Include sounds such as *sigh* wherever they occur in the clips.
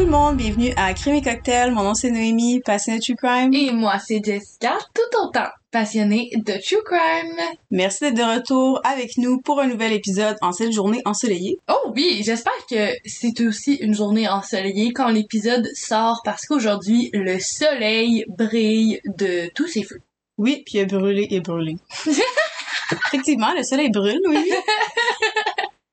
Bonjour tout le monde, bienvenue à Crime et Cocktail. Mon nom c'est Noémie, passionnée de True Crime. Et moi, c'est Jessica, tout autant passionnée de True Crime. Merci d'être de retour avec nous pour un nouvel épisode en cette journée ensoleillée. Oh oui, j'espère que c'est aussi une journée ensoleillée quand l'épisode sort parce qu'aujourd'hui, le soleil brille de tous ses feux. Oui, puis il a brûlé et brûlé. *laughs* Effectivement, le soleil brûle, oui.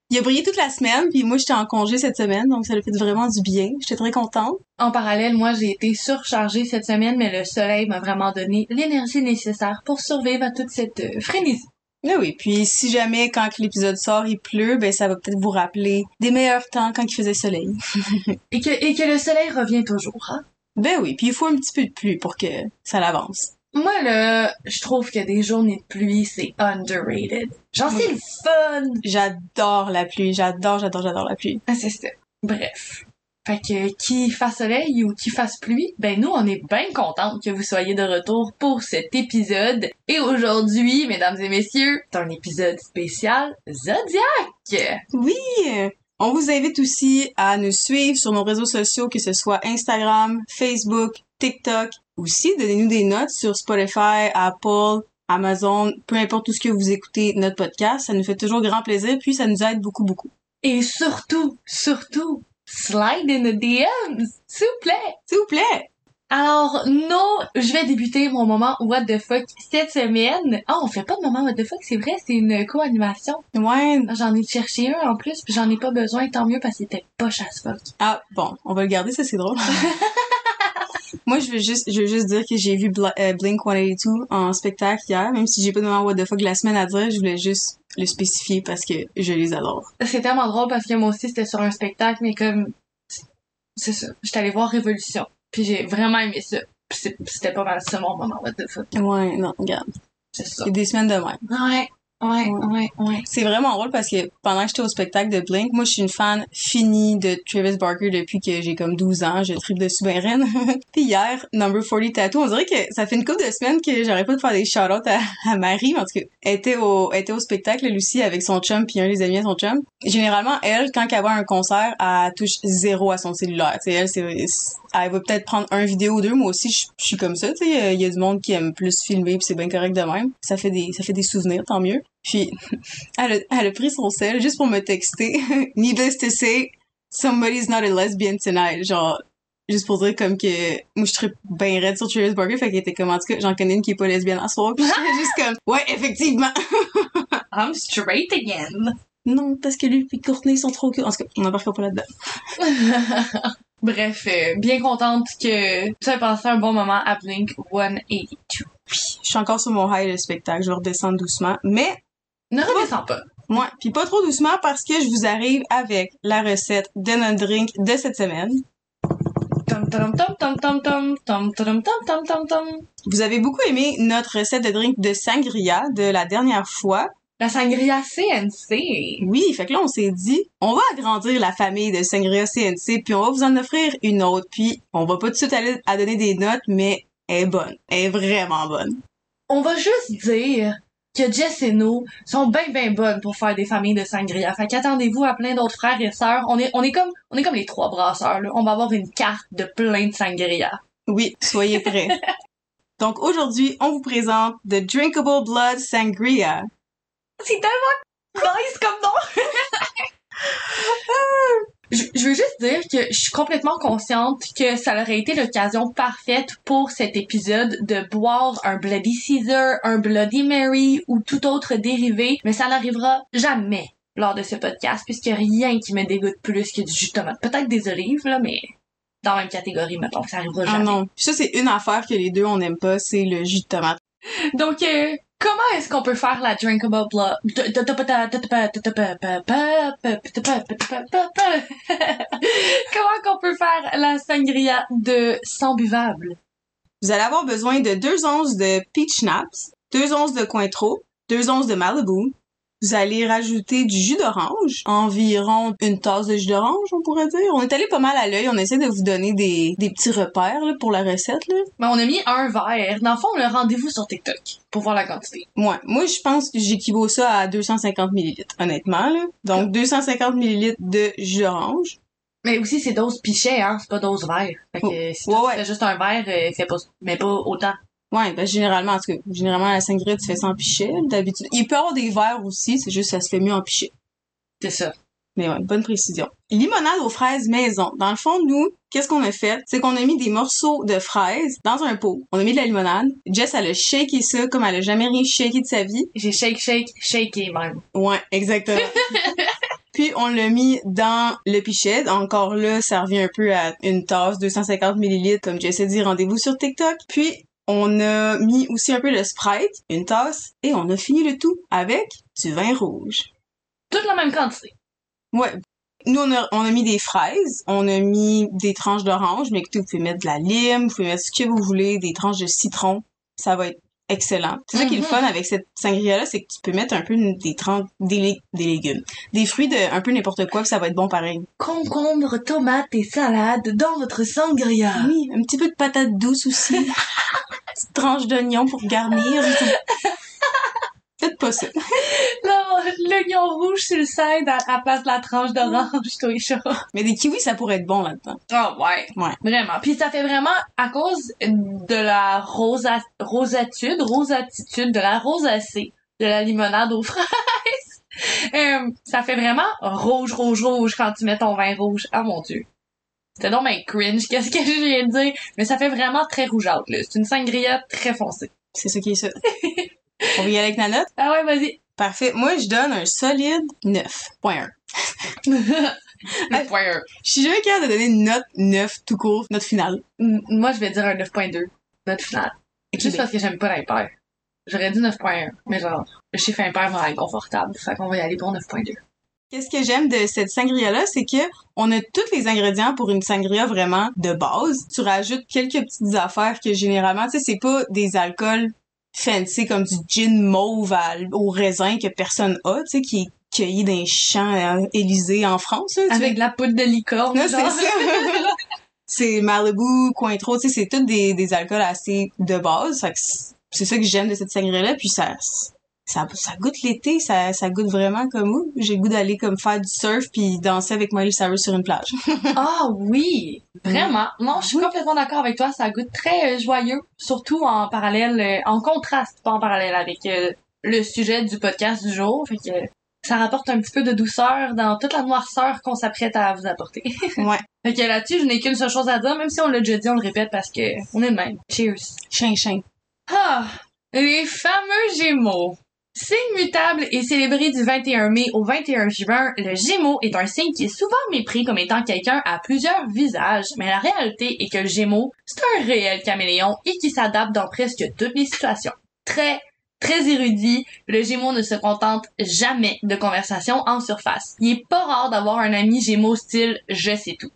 Il a brillé toute la semaine, puis moi j'étais en congé cette semaine, donc ça lui fait vraiment du bien. J'étais très contente. En parallèle, moi j'ai été surchargée cette semaine, mais le soleil m'a vraiment donné l'énergie nécessaire pour survivre à toute cette euh, frénésie. Oui, oui. Puis si jamais quand l'épisode sort il pleut, ben ça va peut-être vous rappeler des meilleurs temps quand il faisait soleil. *laughs* et que et que le soleil revient toujours, hein? Ben oui. Puis il faut un petit peu de pluie pour que ça l'avance. Moi, là, je trouve que des journées de pluie, c'est underrated. Genre, c'est le fun! J'adore la pluie. J'adore, j'adore, j'adore la pluie. Ah, c'est ça. Bref. Fait que, qui fasse soleil ou qui fasse pluie, ben nous, on est bien contents que vous soyez de retour pour cet épisode. Et aujourd'hui, mesdames et messieurs, c'est un épisode spécial Zodiac! Oui! On vous invite aussi à nous suivre sur nos réseaux sociaux, que ce soit Instagram, Facebook, TikTok. Aussi, donnez-nous des notes sur Spotify, Apple, Amazon, peu importe tout ce que vous écoutez notre podcast. Ça nous fait toujours grand plaisir, puis ça nous aide beaucoup, beaucoup. Et surtout, surtout, slide in the DMs, s'il vous plaît. S'il vous plaît. Alors, non, je vais débuter mon moment What the fuck cette semaine. Ah, on fait pas de moment What the fuck, c'est vrai, c'est une co-animation. Ouais. J'en ai cherché un en plus, j'en ai pas besoin, tant mieux parce que c'était pas chasse fuck. Ah, bon, on va le garder, ça c'est drôle. *laughs* Moi, je veux juste, je veux juste dire que j'ai vu euh, Blink 182 en spectacle hier, même si j'ai pas de moment what the fuck la semaine à dire, je voulais juste le spécifier parce que je les adore. C'est tellement drôle parce que moi aussi c'était sur un spectacle, mais comme, c'est ça. J'étais allée voir Révolution. Puis j'ai vraiment aimé ça. c'était pas mal ça mon moment what the fuck. Ouais, non, regarde. C'est ça. Il y a des semaines de même. Ouais. Ouais, ouais, ouais. C'est vraiment drôle parce que pendant que j'étais au spectacle de Blink, moi, je suis une fan finie de Travis Barker depuis que j'ai comme 12 ans. Je tripe de super reine. Puis hier, Number 40 Tattoo, on dirait que ça fait une couple de semaines que j'arrête pas de faire des shout-outs à, Marie. En tout cas, elle était au, elle était au spectacle, Lucie, avec son chum puis un des amis à son chum. Généralement, elle, quand elle va un concert, elle touche zéro à son cellulaire. T'sais, elle, c'est, elle va peut-être prendre un vidéo ou deux. Moi aussi, je, suis comme ça. Tu sais, il y a du monde qui aime plus filmer puis c'est bien correct de même. Ça fait des, ça fait des souvenirs, tant mieux. Puis, *laughs* elle a, elle a pris son sel juste pour me texter. *laughs* Needless to say, somebody's not a lesbian tonight. Genre, juste pour dire comme que moi je suis bien raide sur Travis Barker fait qu'elle était comme en tout cas j'en connais une qui est pas lesbienne en soir puis juste comme ouais effectivement *laughs* I'm straight again non parce que lui et Courtney sont trop en tout cas on n'embarquera pas là-dedans Bref, euh, bien contente que tu aies passé un bon moment à Blink 182. Oui, je suis encore sur mon high de spectacle, je vais redescendre doucement, mais... Ne redescends pas. Moi, puis pas trop doucement parce que je vous arrive avec la recette de notre drink de cette semaine. Vous avez beaucoup aimé notre recette de drink de sangria de la dernière fois. La sangria CNC. Oui, fait que là, on s'est dit, on va agrandir la famille de sangria CNC, puis on va vous en offrir une autre. Puis, on va pas tout de suite aller à donner des notes, mais elle est bonne. Elle est vraiment bonne. On va juste dire que Jess et nous sont bien bien bonnes pour faire des familles de sangria. Fait qu'attendez-vous à plein d'autres frères et sœurs. On est, on est comme, on est comme les trois brasseurs, là. On va avoir une carte de plein de sangria. Oui, soyez prêts. *laughs* Donc aujourd'hui, on vous présente The Drinkable Blood Sangria. C'est tellement nice comme nom! *laughs* je, veux juste dire que je suis complètement consciente que ça aurait été l'occasion parfaite pour cet épisode de boire un Bloody Caesar, un Bloody Mary ou tout autre dérivé, mais ça n'arrivera jamais lors de ce podcast puisque rien qui me dégoûte plus que du jus de tomate. Peut-être des olives, là, mais dans la même catégorie, mettons, ça arrivera ah jamais. Ah non. Ça, c'est une affaire que les deux, on n'aime pas, c'est le jus de tomate. Donc, euh, Comment est-ce qu'on peut faire la drinkable blood? Comment qu'on peut faire la sangria de sang buvable? Vous allez avoir besoin de 2 onces de peach schnapps, 2 onces de cointreau, 2 onces de Malibu, vous allez rajouter du jus d'orange, environ une tasse de jus d'orange, on pourrait dire. On est allé pas mal à l'œil, on essaie de vous donner des, des petits repères là, pour la recette. Là. Ben, on a mis un verre. Dans le fond, on a rendez-vous sur TikTok pour voir la quantité. Ouais, moi je pense que j'équivaut ça à 250 ml, honnêtement. Là. Donc 250 ml de jus d'orange. Mais aussi, c'est dose pichet, hein, c'est pas dose verre. Fait que Oh. si Ouais, tu ouais. fais juste un verre, euh, fais pas, mais pas autant. Ouais, ben généralement, en tout cas, généralement la sangria, tu fais ça en pichet, d'habitude. Il peut y avoir des verres aussi, c'est juste que ça se fait mieux en pichet. C'est ça. Mais ouais, bonne précision. Limonade aux fraises maison. Dans le fond, nous, qu'est-ce qu'on a fait? C'est qu'on a mis des morceaux de fraises dans un pot. On a mis de la limonade. Jess, elle a shaké ça comme elle a jamais rien shaké de sa vie. J'ai shake, shake, shaké même. Ouais, exactement. *laughs* Puis on l'a mis dans le pichet. Encore là, ça revient un peu à une tasse, 250 millilitres, comme Jess a dit, rendez-vous sur TikTok. Puis on a mis aussi un peu de Sprite, une tasse, et on a fini le tout avec du vin rouge. Toute la même quantité. Ouais. Nous, on a, on a mis des fraises, on a mis des tranches d'orange, mais écoutez, vous pouvez mettre de la lime, vous pouvez mettre ce que vous voulez, des tranches de citron. Ça va être excellent. C'est ça qui est le Mhm. fun avec cette sangria-là, c'est que tu peux mettre un peu des tranches, des, des légumes. Des fruits de un peu n'importe quoi, que ça va être bon pareil. Concombre, tomates et salade dans votre sangria. Oui, un petit peu de patate douce aussi. *laughs* Petite tranche d'oignon pour garnir. *laughs* Pas ça. Non, l'oignon rouge sur le side à la place de la tranche d'orange, toi et chaud. Mais des kiwis, ça pourrait être bon là-dedans. Ah ouais. Ouais. Vraiment. Puis ça fait vraiment, à cause de la rosa, rosatude, rosatitude, de la rosacée, de la limonade aux *laughs* fraises, euh, ça fait vraiment rouge, rouge, rouge quand tu mets ton vin rouge. Ah mon dieu. C'était donc ben cringe, *laughs* qu'est-ce que je viens de dire? Mais ça fait vraiment très rougeâtre, là. C'est une sangria très foncée. C'est ça qui est ça. On va y aller avec la note? *laughs* Ah ouais, vas-y. Parfait. Moi, je donne un solide 9.1. Le pointeur. Je suis jamais capable de donner une note 9 tout court, note finale. M- Moi, je vais dire un 9.2. Note finale. Juste parce que j'aime pas l'impair. J'aurais dit 9.1. Mais genre, le chiffre impair va être inconfortable. Fait qu'on va y aller pour 9.2. Qu'est-ce que j'aime de cette sangria-là, c'est que on a tous les ingrédients pour une sangria vraiment de base. Tu rajoutes quelques petites affaires que généralement, tu sais, c'est pas des alcools fancy comme du gin mauve à- au raisin que personne a, tu sais, qui est cueilli dans les champs euh, Élysée en France. Là, tu Avec de la poudre de licorne. C'est ça. *laughs* c'est Malibu, Cointreau, tu sais, c'est tous des, des alcools assez de base. C'est ça que j'aime de cette sangria-là. Puis ça, ça, ça goûte l'été, ça, ça goûte vraiment comme où j'ai le goût d'aller comme faire du surf puis danser avec Miley Cyrus sur une plage. *laughs* Ah oui, vraiment? Non, je suis Oui. complètement d'accord avec toi. Ça goûte très euh, joyeux, surtout en parallèle, euh, en contraste, pas en parallèle avec euh, le sujet du podcast du jour. Fait que ça rapporte un petit peu de douceur dans toute la noirceur qu'on s'apprête à vous apporter. *laughs* ouais. fait que là-dessus, je n'ai qu'une seule chose à dire, même si on l'a déjà dit, on le répète parce que on est le même. Cheers. Chin chin. Ah, les fameux Gémeaux. Signe mutable et célébré du 21 mai au 21 juin, le Gémeaux est un signe qui est souvent mépris comme étant quelqu'un à plusieurs visages, mais la réalité est que le Gémeaux, c'est un réel caméléon et qui s'adapte dans presque toutes les situations. Très, très érudit, le Gémeaux ne se contente jamais de conversations en surface. Il est pas rare d'avoir un ami Gémeaux style je sais tout.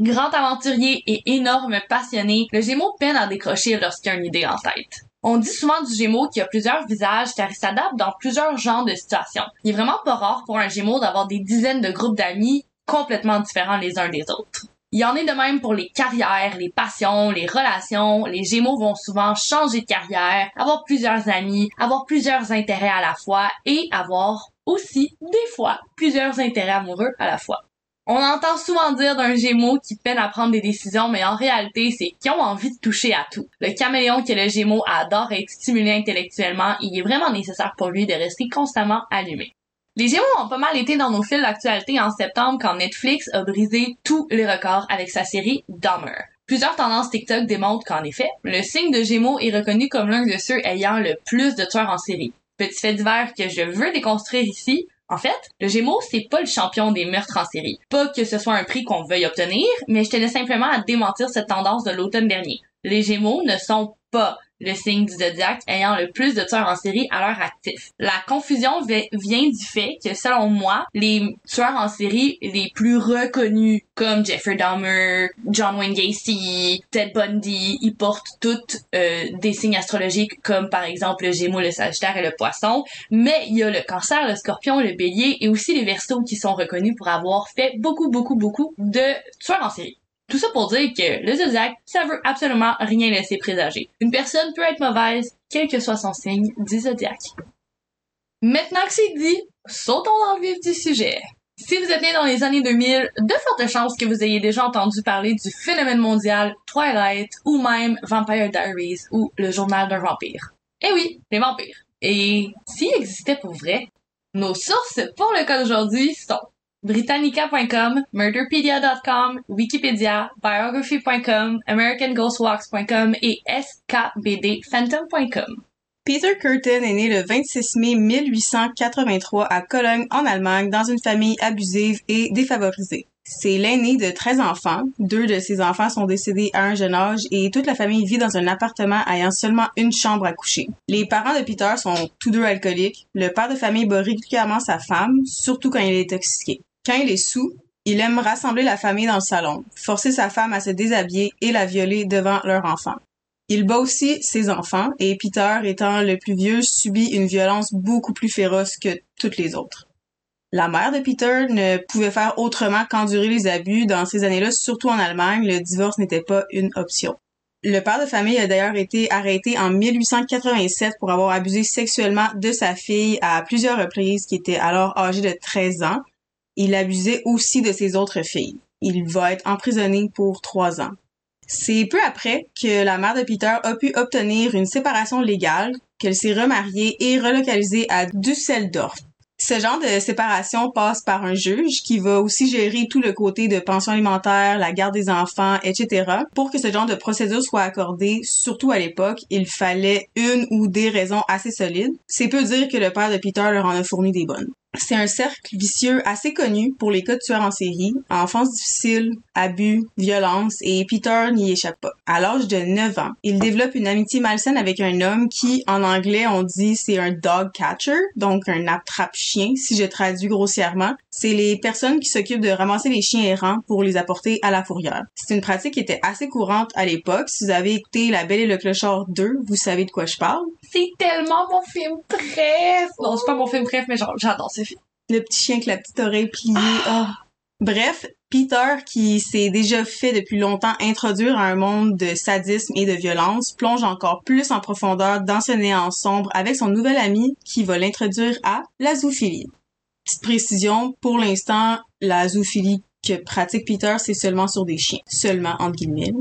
Grand aventurier et énorme passionné, le Gémeaux peine à décrocher lorsqu'il a une idée en tête. On dit souvent du Gémeaux qu'il a plusieurs visages car il s'adapte dans plusieurs genres de situations. Il est vraiment pas rare pour un Gémeaux d'avoir des dizaines de groupes d'amis complètement différents les uns des autres. Il y en est de même pour les carrières, les passions, les relations. Les Gémeaux vont souvent changer de carrière, avoir plusieurs amis, avoir plusieurs intérêts à la fois et avoir aussi, des fois, plusieurs intérêts amoureux à la fois. On entend souvent dire d'un Gémeaux qui peine à prendre des décisions, mais en réalité, c'est qu'ils ont envie de toucher à tout. Le caméléon qui est le Gémeaux adore être stimulé intellectuellement il est vraiment nécessaire pour lui de rester constamment allumé. Les Gémeaux ont pas mal été dans nos fils d'actualité en septembre quand Netflix a brisé tous les records avec sa série Dahmer. Plusieurs tendances TikTok démontrent qu'en effet, le signe de Gémeaux est reconnu comme l'un de ceux ayant le plus de tueurs en série. Petit fait divers que je veux déconstruire ici, en fait, le Gémeaux, c'est pas le champion des meurtres en série. Pas que ce soit un prix qu'on veuille obtenir, mais je tenais simplement à démentir cette tendance de l'automne dernier. Les Gémeaux ne sont pas le signe du zodiaque ayant le plus de tueurs en série à leur actif. La confusion vi- vient du fait que, selon moi, les tueurs en série les plus reconnus, comme Jeffrey Dahmer, John Wayne Gacy, Ted Bundy, ils portent toutes euh, des signes astrologiques comme par exemple le Gémeaux, le Sagittaire et le Poisson, mais il y a le Cancer, le Scorpion, le Bélier et aussi les Verseaux qui sont reconnus pour avoir fait beaucoup, beaucoup, beaucoup de tueurs en série. Tout ça pour dire que le zodiaque, ça veut absolument rien laisser présager. Une personne peut être mauvaise, quel que soit son signe du zodiaque. Maintenant que c'est dit, sautons dans le vif du sujet. Si vous êtes né dans les années 2000, de fortes chances que vous ayez déjà entendu parler du phénomène mondial Twilight ou même Vampire Diaries ou le journal d'un vampire. Eh oui, les vampires. Et s'ils existaient pour vrai, nos sources pour le cas d'aujourd'hui sont Britannica.com, Murderpedia.com, Wikipedia, Biography.com, AmericanGhostWalks.com et SKBDPhantom.com. Peter Curtin est né le 26 mai 1883 à Cologne, en Allemagne, dans une famille abusive et défavorisée. C'est l'aîné de 13 enfants. Deux de ses enfants sont décédés à un jeune âge et toute la famille vit dans un appartement ayant seulement une chambre à coucher. Les parents de Peter sont tous deux alcooliques. Le père de famille bat régulièrement sa femme, surtout quand il est intoxiqué. Quand il est sous, il aime rassembler la famille dans le salon, forcer sa femme à se déshabiller et la violer devant leur enfant. Il bat aussi ses enfants et Peter, étant le plus vieux, subit une violence beaucoup plus féroce que toutes les autres. La mère de Peter ne pouvait faire autrement qu'endurer les abus. Dans ces années-là, surtout en Allemagne, le divorce n'était pas une option. Le père de famille a d'ailleurs été arrêté en 1887 pour avoir abusé sexuellement de sa fille à plusieurs reprises, qui était alors âgée de 13 ans il abusait aussi de ses autres filles. Il va être emprisonné pour trois ans. C'est peu après que la mère de Peter a pu obtenir une séparation légale, qu'elle s'est remariée et relocalisée à Düsseldorf. Ce genre de séparation passe par un juge qui va aussi gérer tout le côté de pension alimentaire, la garde des enfants, etc. Pour que ce genre de procédure soit accordée, surtout à l'époque, il fallait une ou des raisons assez solides. C'est peu dire que le père de Peter leur en a fourni des bonnes. C'est un cercle vicieux assez connu pour les cas de tueurs en série, enfance difficile, abus, violence, et Peter n'y échappe pas. À l'âge de 9 ans, il développe une amitié malsaine avec un homme qui, en anglais, on dit c'est un dog catcher, donc un attrape-chien, si je traduis grossièrement. C'est les personnes qui s'occupent de ramasser les chiens errants pour les apporter à la fourrière. C'est une pratique qui était assez courante à l'époque. Si vous avez écouté La Belle et le Clochard 2, vous savez de quoi je parle. C'est tellement mon film préf! Non, c'est pas mon film préf, mais genre, j'adore ce film. Le petit chien avec la petite oreille pliée. Ah. Bref, Peter, qui s'est déjà fait depuis longtemps introduire à un monde de sadisme et de violence, plonge encore plus en profondeur dans ce néant sombre avec son nouvel ami qui va l'introduire à la zoophilie. Petite précision, pour l'instant, la zoophilie que pratique Peter, c'est seulement sur des chiens. Seulement, entre guillemets.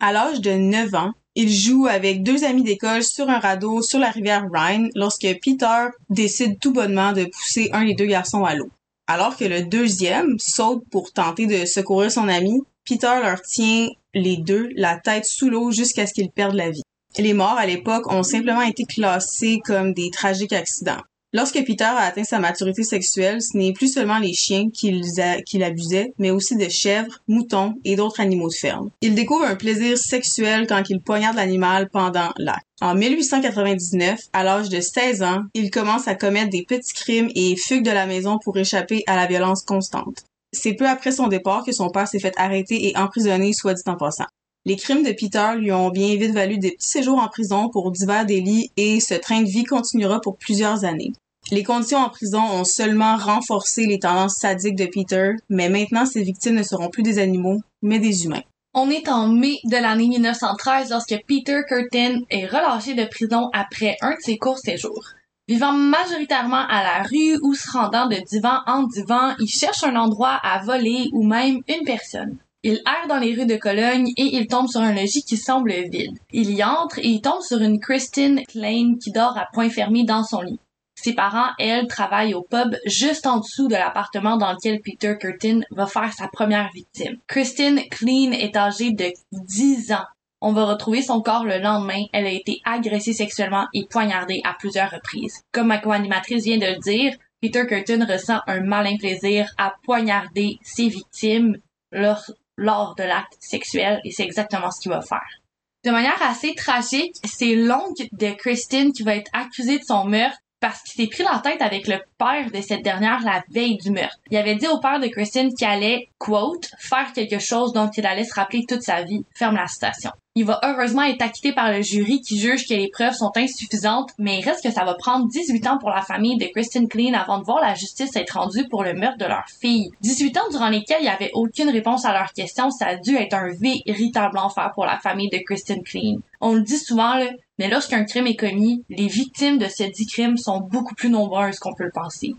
À l'âge de 9 ans, il joue avec deux amis d'école sur un radeau sur la rivière Rhine lorsque Peter décide tout bonnement de pousser un des deux garçons à l'eau. Alors que le deuxième saute pour tenter de secourir son ami, Peter leur tient les deux la tête sous l'eau jusqu'à ce qu'ils perdent la vie. Les morts à l'époque ont simplement été classés comme des tragiques accidents. Lorsque Peter a atteint sa maturité sexuelle, ce n'est plus seulement les chiens qu'il abusait, mais aussi de chèvres, moutons et d'autres animaux de ferme. Il découvre un plaisir sexuel quand il poignarde l'animal pendant l'acte. En 1899, à l'âge de 16 ans, il commence à commettre des petits crimes et fugue de la maison pour échapper à la violence constante. C'est peu après son départ que son père s'est fait arrêter et emprisonner, soit dit en passant. Les crimes de Peter lui ont bien vite valu des petits séjours en prison pour divers délits et ce train de vie continuera pour plusieurs années. Les conditions en prison ont seulement renforcé les tendances sadiques de Peter, mais maintenant ses victimes ne seront plus des animaux, mais des humains. On est en mai de l'année 1913 lorsque Peter Curtin est relâché de prison après un de ses courts séjours. Vivant majoritairement à la rue ou se rendant de divan en divan, il cherche un endroit à voler ou même une personne. Il erre dans les rues de Cologne et il tombe sur un logis qui semble vide. Il y entre et il tombe sur une Christine Klein qui dort à point fermé dans son lit. Ses parents, elles, travaillent au pub juste en dessous de l'appartement dans lequel Peter Curtin va faire sa première victime. Christine Klein est âgée de 10 ans. On va retrouver son corps le lendemain. Elle a été agressée sexuellement et poignardée à plusieurs reprises. Comme ma co-animatrice vient de le dire, Peter Curtin ressent un malin plaisir à poignarder ses victimes lors lors de l'acte sexuel et c'est exactement ce qu'il va faire. De manière assez tragique, c'est l'oncle de Christine qui va être accusé de son meurtre parce qu'il s'est pris la tête avec le père de cette dernière la veille du meurtre. Il avait dit au père de Christine qu'il allait, quote, faire quelque chose dont il allait se rappeler toute sa vie. Ferme la citation. Il va heureusement être acquitté par le jury qui juge que les preuves sont insuffisantes, mais il reste que ça va prendre 18 ans pour la famille de Kristen Clean avant de voir la justice être rendue pour le meurtre de leur fille. 18 ans durant lesquels il n'y avait aucune réponse à leurs questions, ça a dû être un véritable enfer pour la famille de Kristen Clean. On le dit souvent, mais lorsqu'un crime est commis, les victimes de ce dit crime sont beaucoup plus nombreuses qu'on peut le penser.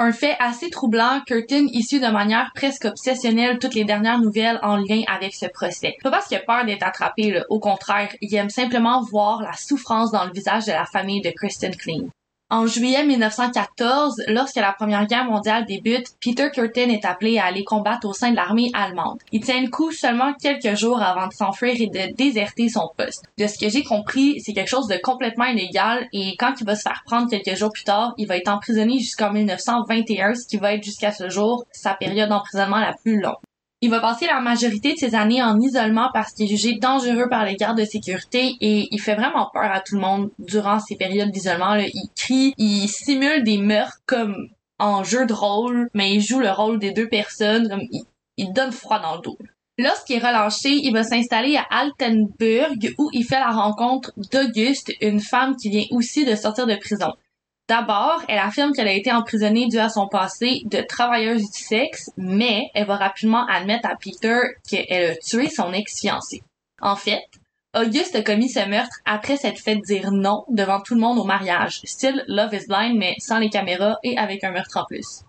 Un fait assez troublant, Curtin issu de manière presque obsessionnelle toutes les dernières nouvelles en lien avec ce procès. Pas parce qu'il a peur d'être attrapé, au contraire, il aime simplement voir la souffrance dans le visage de la famille de Kristen Clean. En juillet 1914, lorsque la Première Guerre mondiale débute, Peter Curtin est appelé à aller combattre au sein de l'armée allemande. Il tient le coup seulement quelques jours avant de s'enfuir et de déserter son poste. De ce que j'ai compris, c'est quelque chose de complètement illégal et quand il va se faire prendre quelques jours plus tard, il va être emprisonné jusqu'en 1921, ce qui va être jusqu'à ce jour sa période d'emprisonnement la plus longue. Il va passer la majorité de ses années en isolement parce qu'il est jugé dangereux par les gardes de sécurité et il fait vraiment peur à tout le monde durant ces périodes d'isolement. Il crie, il simule des meurtres comme en jeu de rôle, mais il joue le rôle des deux personnes, comme il, donne froid dans le dos. Lorsqu'il est relâché, il va s'installer à Altenburg où il fait la rencontre d'Auguste, une femme qui vient aussi de sortir de prison. D'abord, elle affirme qu'elle a été emprisonnée dû à son passé de travailleuse du sexe, mais elle va rapidement admettre à Peter qu'elle a tué son ex-fiancé. En fait, Auguste a commis ce meurtre après s'être fait dire non devant tout le monde au mariage, style Love is Blind mais sans les caméras et avec un meurtre en plus.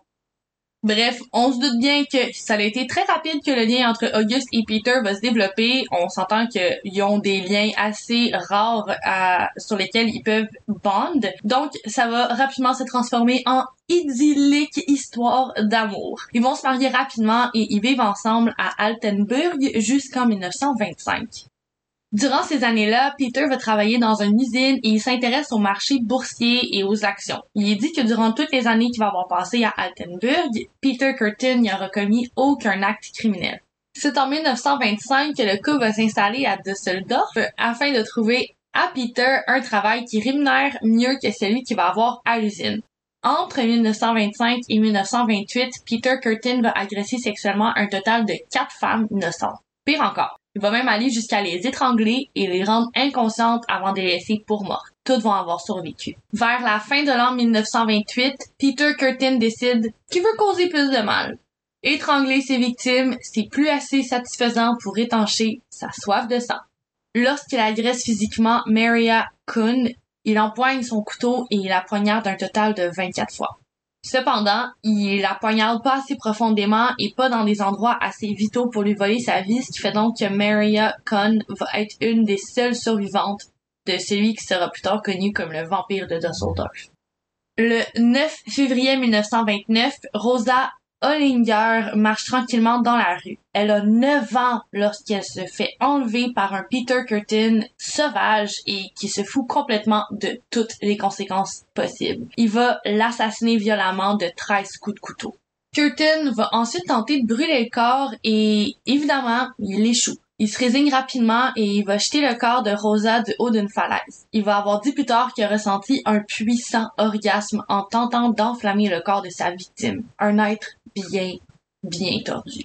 Bref, on se doute bien que ça a été très rapide que le lien entre Auguste et Peter va se développer. On s'entend qu'ils ont des liens assez rares sur lesquels ils peuvent bond. Donc, ça va rapidement se transformer en idyllique histoire d'amour. Ils vont se marier rapidement et ils vivent ensemble à Altenburg jusqu'en 1925. Durant ces années-là, Peter va travailler dans une usine et il s'intéresse au marché boursier et aux actions. Il est dit que durant toutes les années qu'il va avoir passé à Altenburg, Peter Curtin n'y aura commis aucun acte criminel. C'est en 1925 que le couple va s'installer à Düsseldorf afin de trouver à Peter un travail qui rémunère mieux que celui qu'il va avoir à l'usine. Entre 1925 et 1928, Peter Curtin va agresser sexuellement un total de quatre femmes innocentes. Pire encore, il va même aller jusqu'à les étrangler et les rendre inconscientes avant de les laisser pour mortes. Toutes vont avoir survécu. Vers la fin de l'an 1928, Peter Curtin décide qu'il veut causer plus de mal. Étrangler ses victimes, c'est plus assez satisfaisant pour étancher sa soif de sang. Lorsqu'il agresse physiquement Maria Kuhn, il empoigne son couteau et il la poignarde un total de 24 fois. Cependant, il la poignarde pas assez profondément et pas dans des endroits assez vitaux pour lui voler sa vie, ce qui fait donc que Maria Conn va être une des seules survivantes de celui qui sera plus tard connu comme le vampire de Dusseldorf. Le 9 février 1929, Rosa Hollinger marche tranquillement dans la rue. Elle a 9 ans lorsqu'elle se fait enlever par un Peter Curtin sauvage et qui se fout complètement de toutes les conséquences possibles. Il va l'assassiner violemment de 13 coups de couteau. Curtin va ensuite tenter de brûler le corps et évidemment, il échoue. Il se résigne rapidement et il va jeter le corps de Rosa du haut d'une falaise. Il va avoir dit plus tard qu'il a ressenti un puissant orgasme en tentant d'enflammer le corps de sa victime. Un être bien, bien tordu.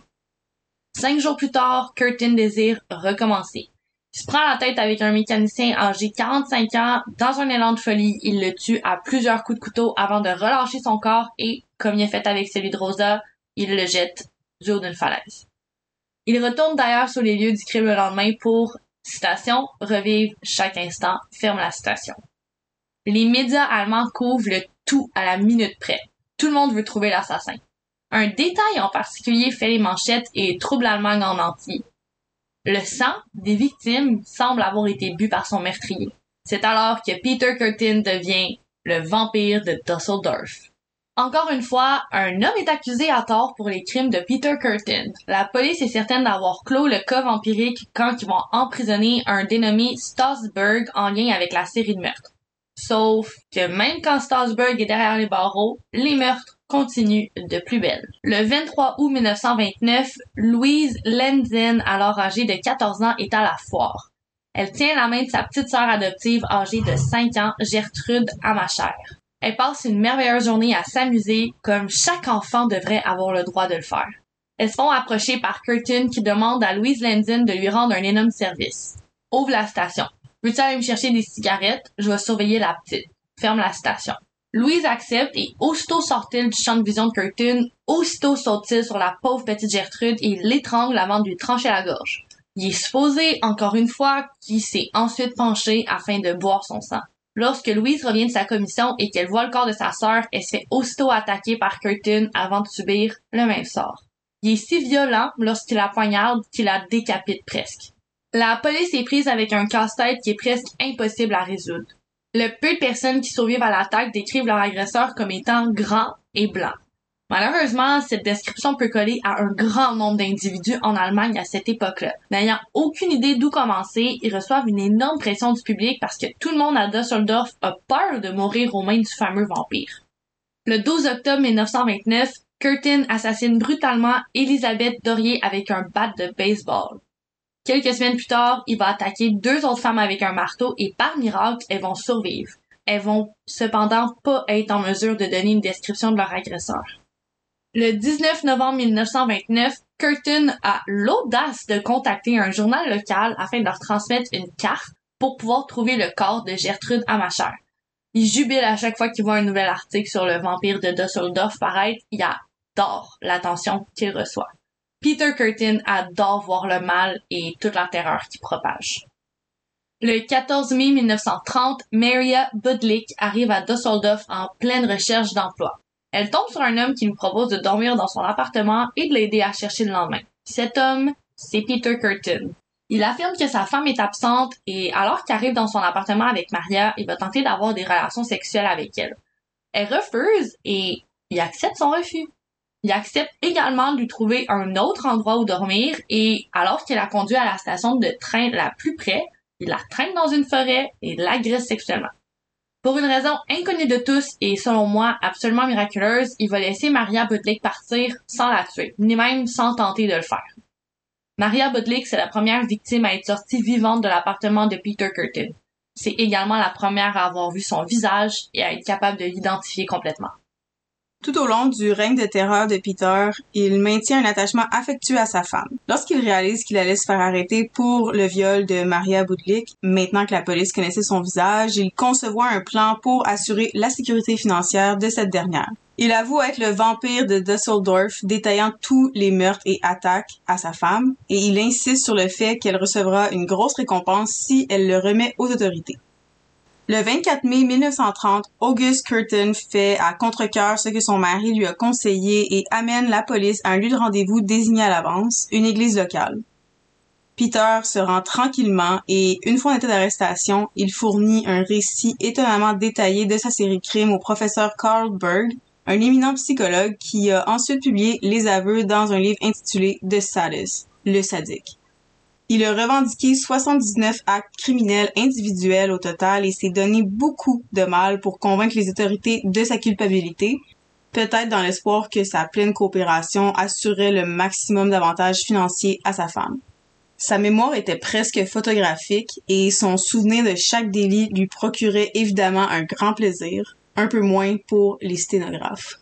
Cinq jours plus tard, Curtin désire recommencer. Il se prend la tête avec un mécanicien âgé 45 ans. Dans un élan de folie, il le tue à plusieurs coups de couteau avant de relâcher son corps et, comme il a fait avec celui de Rosa, il le jette du haut d'une falaise. Il retourne d'ailleurs sur les lieux du crime le lendemain pour, citation, revivre chaque instant, ferme la citation. Les médias allemands couvrent le tout à la minute près. Tout le monde veut trouver l'assassin. Un détail en particulier fait les manchettes et trouble l'Allemagne en entier. Le sang des victimes semble avoir été bu par son meurtrier. C'est alors que Peter Curtin devient le vampire de Dusseldorf. Encore une fois, un homme est accusé à tort pour les crimes de Peter Curtin. La police est certaine d'avoir clos le cas vampirique quand ils vont emprisonner un dénommé Stasberg en lien avec la série de meurtres. Sauf que même quand Stasberg est derrière les barreaux, les meurtres continuent de plus belle. Le 23 août 1929, Louise Lenzen, alors âgée de 14 ans, est à la foire. Elle tient la main de sa petite sœur adoptive âgée de 5 ans, Gertrude Amachère. Elle passe une merveilleuse journée à s'amuser comme chaque enfant devrait avoir le droit de le faire. Elles se font approcher par Curtin qui demande à Louise Lendin de lui rendre un énorme service. Ouvre la station. Veux-tu aller me chercher des cigarettes? Je vais surveiller la petite. Ferme la station. Louise accepte et aussitôt sort-il du champ de vision de Curtin, aussitôt saute-t-il sur la pauvre petite Gertrude et l'étrangle avant de lui trancher la gorge. Il est supposé, encore une fois, qu'il s'est ensuite penché afin de boire son sang. Lorsque Louise revient de sa commission et qu'elle voit le corps de sa sœur, elle se fait aussitôt attaquer par Curtin avant de subir le même sort. Il est si violent lorsqu'il la poignarde qu'il la décapite presque. La police est prise avec un casse-tête qui est presque impossible à résoudre. Le peu de personnes qui survivent à l'attaque décrivent leur agresseur comme étant grand et blanc. Malheureusement, cette description peut coller à un grand nombre d'individus en Allemagne à cette époque-là. N'ayant aucune idée d'où commencer, ils reçoivent une énorme pression du public parce que tout le monde à Düsseldorf a peur de mourir aux mains du fameux vampire. Le 12 octobre 1929, Curtin assassine brutalement Elisabeth Dorier avec un bat de baseball. Quelques semaines plus tard, il va attaquer deux autres femmes avec un marteau et par miracle, elles vont survivre. Elles vont cependant pas être en mesure de donner une description de leur agresseur. Le 19 novembre 1929, Curtin a l'audace de contacter un journal local afin de leur transmettre une carte pour pouvoir trouver le corps de Gertrude Amacher. Il jubile à chaque fois qu'il voit un nouvel article sur le vampire de Dusseldorf paraître. Il adore l'attention qu'il reçoit. Peter Curtin adore voir le mal et toute la terreur qui propage. Le 14 mai 1930, Maria Budlik arrive à Dusseldorf en pleine recherche d'emploi. Elle tombe sur un homme qui lui propose de dormir dans son appartement et de l'aider à chercher le lendemain. Cet homme, c'est Peter Curtin. Il affirme que sa femme est absente et alors qu'il arrive dans son appartement avec Maria, il va tenter d'avoir des relations sexuelles avec elle. Elle refuse et il accepte son refus. Il accepte également de lui trouver un autre endroit où dormir et alors qu'il la conduit à la station de train la plus près, il la traîne dans une forêt et l'agresse sexuellement. Pour une raison inconnue de tous et selon moi absolument miraculeuse, il va laisser Maria Budlik partir sans la tuer, ni même sans tenter de le faire. Maria Budlik, c'est la première victime à être sortie vivante de l'appartement de Peter Curtin. C'est également la première à avoir vu son visage et à être capable de l'identifier complètement. Tout au long du règne de terreur de Peter, il maintient un attachement affectueux à sa femme. Lorsqu'il réalise qu'il allait se faire arrêter pour le viol de Maria Budlik, maintenant que la police connaissait son visage, il concevoit un plan pour assurer la sécurité financière de cette dernière. Il avoue être le vampire de Dusseldorf, détaillant tous les meurtres et attaques à sa femme, et il insiste sur le fait qu'elle recevra une grosse récompense si elle le remet aux autorités. Le 24 mai 1930, August Curtin fait à contre-cœur ce que son mari lui a conseillé et amène la police à un lieu de rendez-vous désigné à l'avance, une église locale. Peter se rend tranquillement et, une fois en état d'arrestation, il fournit un récit étonnamment détaillé de sa série de crimes au professeur Carl Berg, un éminent psychologue qui a ensuite publié les aveux dans un livre intitulé The Sadist, le sadique. Il a revendiqué 79 actes criminels individuels au total et s'est donné beaucoup de mal pour convaincre les autorités de sa culpabilité, peut-être dans l'espoir que sa pleine coopération assurerait le maximum d'avantages financiers à sa femme. Sa mémoire était presque photographique et son souvenir de chaque délit lui procurait évidemment un grand plaisir, un peu moins pour les sténographes.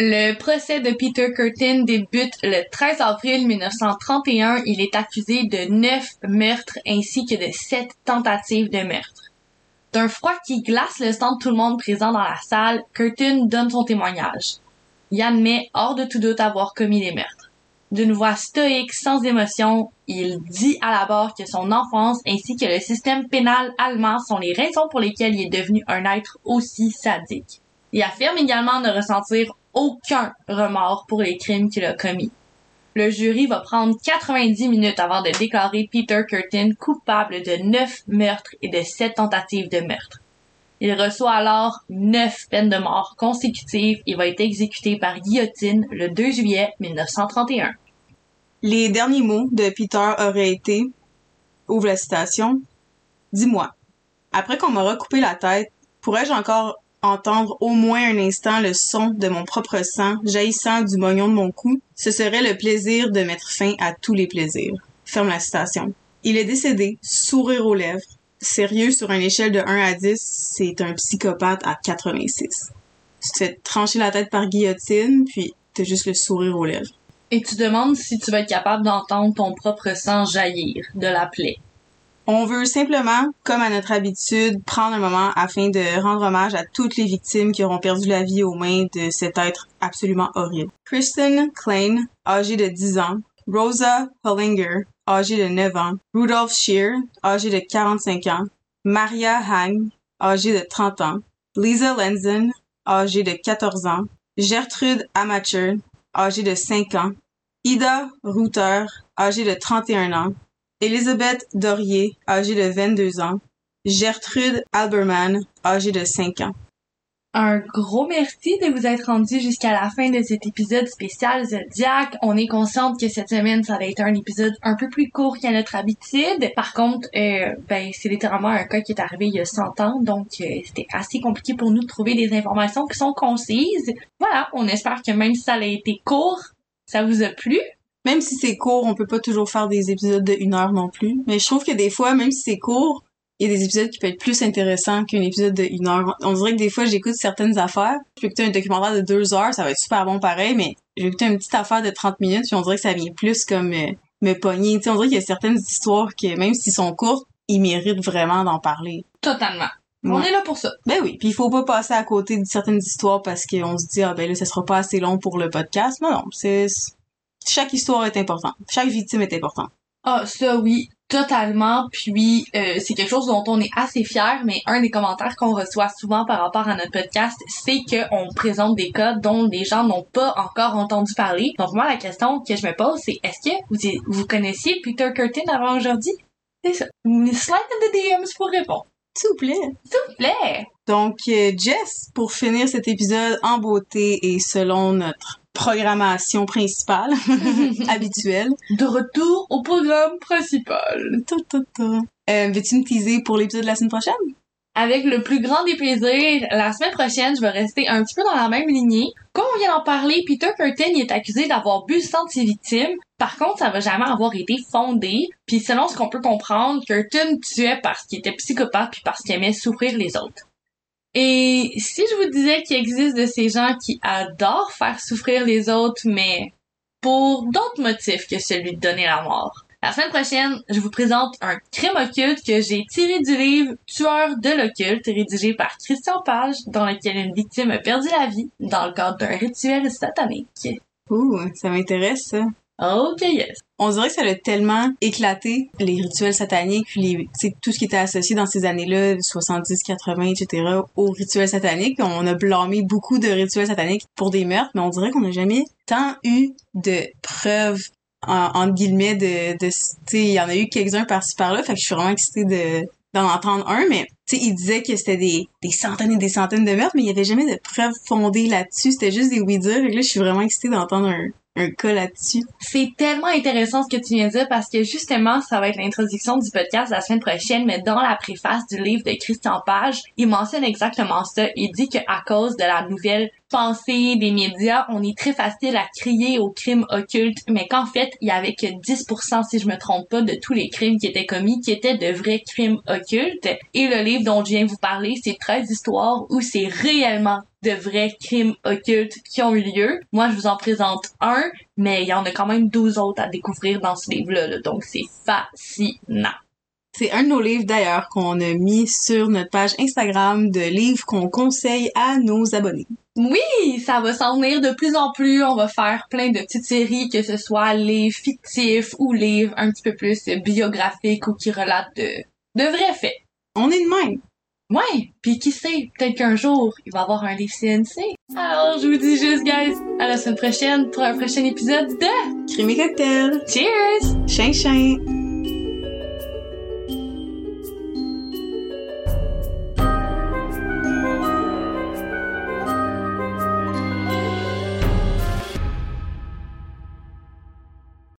Le procès de Peter Curtin débute le 13 avril 1931. Il est accusé de neuf meurtres ainsi que de sept tentatives de meurtre. D'un froid qui glace le sang de tout le monde présent dans la salle, Curtin donne son témoignage. Il admet hors de tout doute avoir commis les meurtres. D'une voix stoïque, sans émotion, il dit à la barre que son enfance ainsi que le système pénal allemand sont les raisons pour lesquelles il est devenu un être aussi sadique. Il affirme également ne ressentir aucun remords pour les crimes qu'il a commis. Le jury va prendre 90 minutes avant de déclarer Peter Curtin coupable de 9 meurtres et de 7 tentatives de meurtre. Il reçoit alors 9 peines de mort consécutives et va être exécuté par guillotine le 2 juillet 1931. Les derniers mots de Peter auraient été, ouvre la citation, Dis-moi, après qu'on m'aura coupé la tête, pourrais-je encore entendre au moins un instant le son de mon propre sang jaillissant du mognon de mon cou, ce serait le plaisir de mettre fin à tous les plaisirs. Ferme la citation. Il est décédé, sourire aux lèvres. Sérieux sur une échelle de 1 à 10, c'est un psychopathe à 86. Tu te fais trancher la tête par guillotine, puis t'as juste le sourire aux lèvres. Et tu demandes si tu vas être capable d'entendre ton propre sang jaillir de la plaie. On veut simplement, comme à notre habitude, prendre un moment afin de rendre hommage à toutes les victimes qui auront perdu la vie aux mains de cet être absolument horrible. Kristen Klein, âgée de 10 ans, Rosa Hollinger, âgée de 9 ans, Rudolf Scheer, âgé de 45 ans, Maria Hang, âgée de 30 ans. Lisa Lenzen, âgée de 14 ans. Gertrude Amateur, âgée de 5 ans. Ida Router, âgée de 31 ans. Elisabeth Dorier, âgée de 22 ans. Gertrude Alberman, âgée de 5 ans. Un gros merci de vous être rendu jusqu'à la fin de cet épisode spécial Zodiac. On est consciente que cette semaine, ça va être un épisode un peu plus court qu'à notre habitude. Par contre, euh, ben, c'est littéralement un cas qui est arrivé il y a 100 ans, donc euh, c'était assez compliqué pour nous de trouver des informations qui sont concises. Voilà, on espère que même si ça a été court, ça vous a plu. Même si c'est court, on peut pas toujours faire des épisodes de une heure non plus. Mais je trouve que des fois, même si c'est court, il y a des épisodes qui peuvent être plus intéressants qu'un épisode de une heure. On dirait que des fois, j'écoute certaines affaires. Je peux écouter un documentaire de deux heures, ça va être super bon pareil, mais j'ai écouté une petite affaire de 30 minutes, puis on dirait que ça vient plus comme euh, me pogner. Tu sais, on dirait qu'il y a certaines histoires que, même s'ils sont courtes, ils méritent vraiment d'en parler. Totalement. On est là pour ça. Ben oui, puis il faut pas passer à côté de certaines histoires parce qu'on se dit ah ben là ça sera pas assez long pour le podcast. Non non, c'est chaque histoire est importante. Chaque victime est importante. Ah, ça oui, totalement. Puis euh, c'est quelque chose dont on est assez fier, mais un des commentaires qu'on reçoit souvent par rapport à notre podcast, c'est qu'on présente des cas dont les gens n'ont pas encore entendu parler. Donc moi, la question que je me pose, c'est est-ce que vous, vous connaissiez Peter Curtin avant aujourd'hui? C'est ça. Slide in the DMs pour répondre. S'il vous plaît. S'il vous plaît! Donc euh, Jess, pour finir cet épisode en beauté et selon notre programmation principale *laughs* habituelle, De retour au programme principal. ta, ta, ta. Euh, veux-tu me teaser pour l'épisode de la semaine prochaine? Avec le plus grand des plaisirs, la semaine prochaine, je vais rester un petit peu dans la même lignée. Comme on vient d'en parler, Peter Curtin est accusé d'avoir bu de ses victimes. Par contre, ça va jamais avoir été fondé. Puis selon ce qu'on peut comprendre, Curtin tuait parce qu'il était psychopathe puis parce qu'il aimait souffrir les autres. Et si je vous disais qu'il existe de ces gens qui adorent faire souffrir les autres, mais pour d'autres motifs que celui de donner la mort. La semaine prochaine, je vous présente un crime occulte que j'ai tiré du livre Tueur de l'occulte, rédigé par Christian Page, dans lequel une victime a perdu la vie dans le cadre d'un rituel satanique. Ouh, ça m'intéresse ça. Ok, yes. On dirait que ça a tellement éclaté les rituels sataniques, puis les, tout ce qui était associé dans ces années-là, 70, 80, etc., aux rituels sataniques. On a blâmé beaucoup de rituels sataniques pour des meurtres, mais on dirait qu'on n'a jamais tant eu de preuves, en, guillemets, de, de il y en a eu quelques-uns par-ci par-là, fait que je suis vraiment excitée de d'en entendre un, mais tu sais, il disait que c'était des, des centaines et des centaines de meurtres, mais il y avait jamais de preuves fondées là-dessus, c'était juste des oui-dire, fait que là, je suis vraiment excitée d'entendre un, C'est tellement intéressant ce que tu viens de dire parce que justement, ça va être l'introduction du podcast la semaine prochaine, mais dans la préface du livre de Christian Page, il mentionne exactement ça. Il dit que à cause de la nouvelle pensée des médias, on est très facile à crier aux crimes occultes, mais qu'en fait, il y avait que 10%, si je me trompe pas, de tous les crimes qui étaient commis qui étaient de vrais crimes occultes. Et le livre dont je viens de vous parler, c'est 13 histoires où c'est réellement de vrais crimes occultes qui ont eu lieu. Moi, je vous en présente un, mais il y en a quand même 12 autres à découvrir dans ce livre-là, là. donc c'est fascinant. C'est un de nos livres d'ailleurs qu'on a mis sur notre page Instagram de livres qu'on conseille à nos abonnés. Oui, ça va s'en venir de plus en plus. On va faire plein de petites séries, que ce soit livres fictifs ou livres un petit peu plus biographiques ou qui relatent de, de vrais faits. On est de même. Ouais, puis qui sait, peut-être qu'un jour, il va y avoir un livre CNC. Alors, je vous dis juste, guys, à la semaine prochaine pour un prochain épisode de Crime et cocktail. Cheers! Chin chin.